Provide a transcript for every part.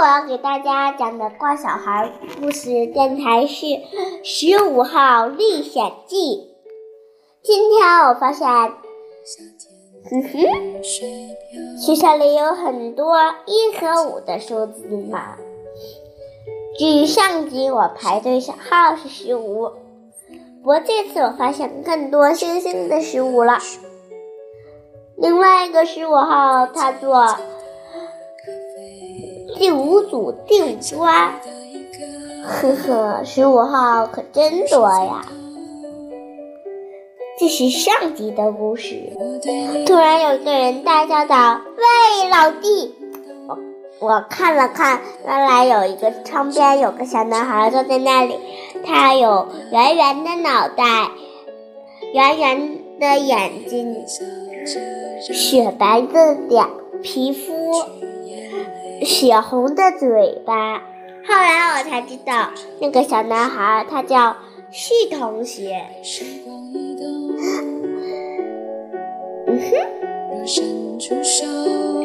我要给大家讲的怪小孩故事电台是《十五号历险记》。今天我发现，哼哼，学校里有很多一和五的数字嘛。据上集我排队小号是十五，不过这次我发现更多星星的十五了。另外一个十五号，他做。第五组第五关，呵呵，十五号可真多呀！这是上集的故事。突然有一个人大叫道：“喂，老弟！”我我看了看，原来有一个窗边有个小男孩坐在那里，他有圆圆的脑袋，圆圆的眼睛，雪白的脸皮肤。血红的嘴巴。后来我才知道，那个小男孩他叫旭同学。嗯哼，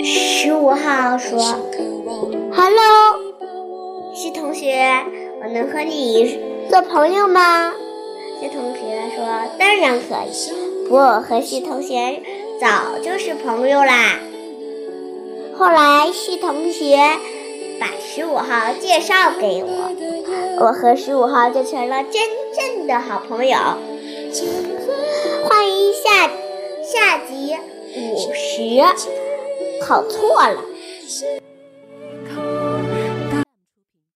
十五号说：“Hello，旭同学，我能和你做朋友吗？”旭同学说：“当然可以，不过我和旭同学早就是朋友啦。”后来，是同学把十五号介绍给我，我和十五号就成了真正的好朋友。欢迎下下集五十，考错了。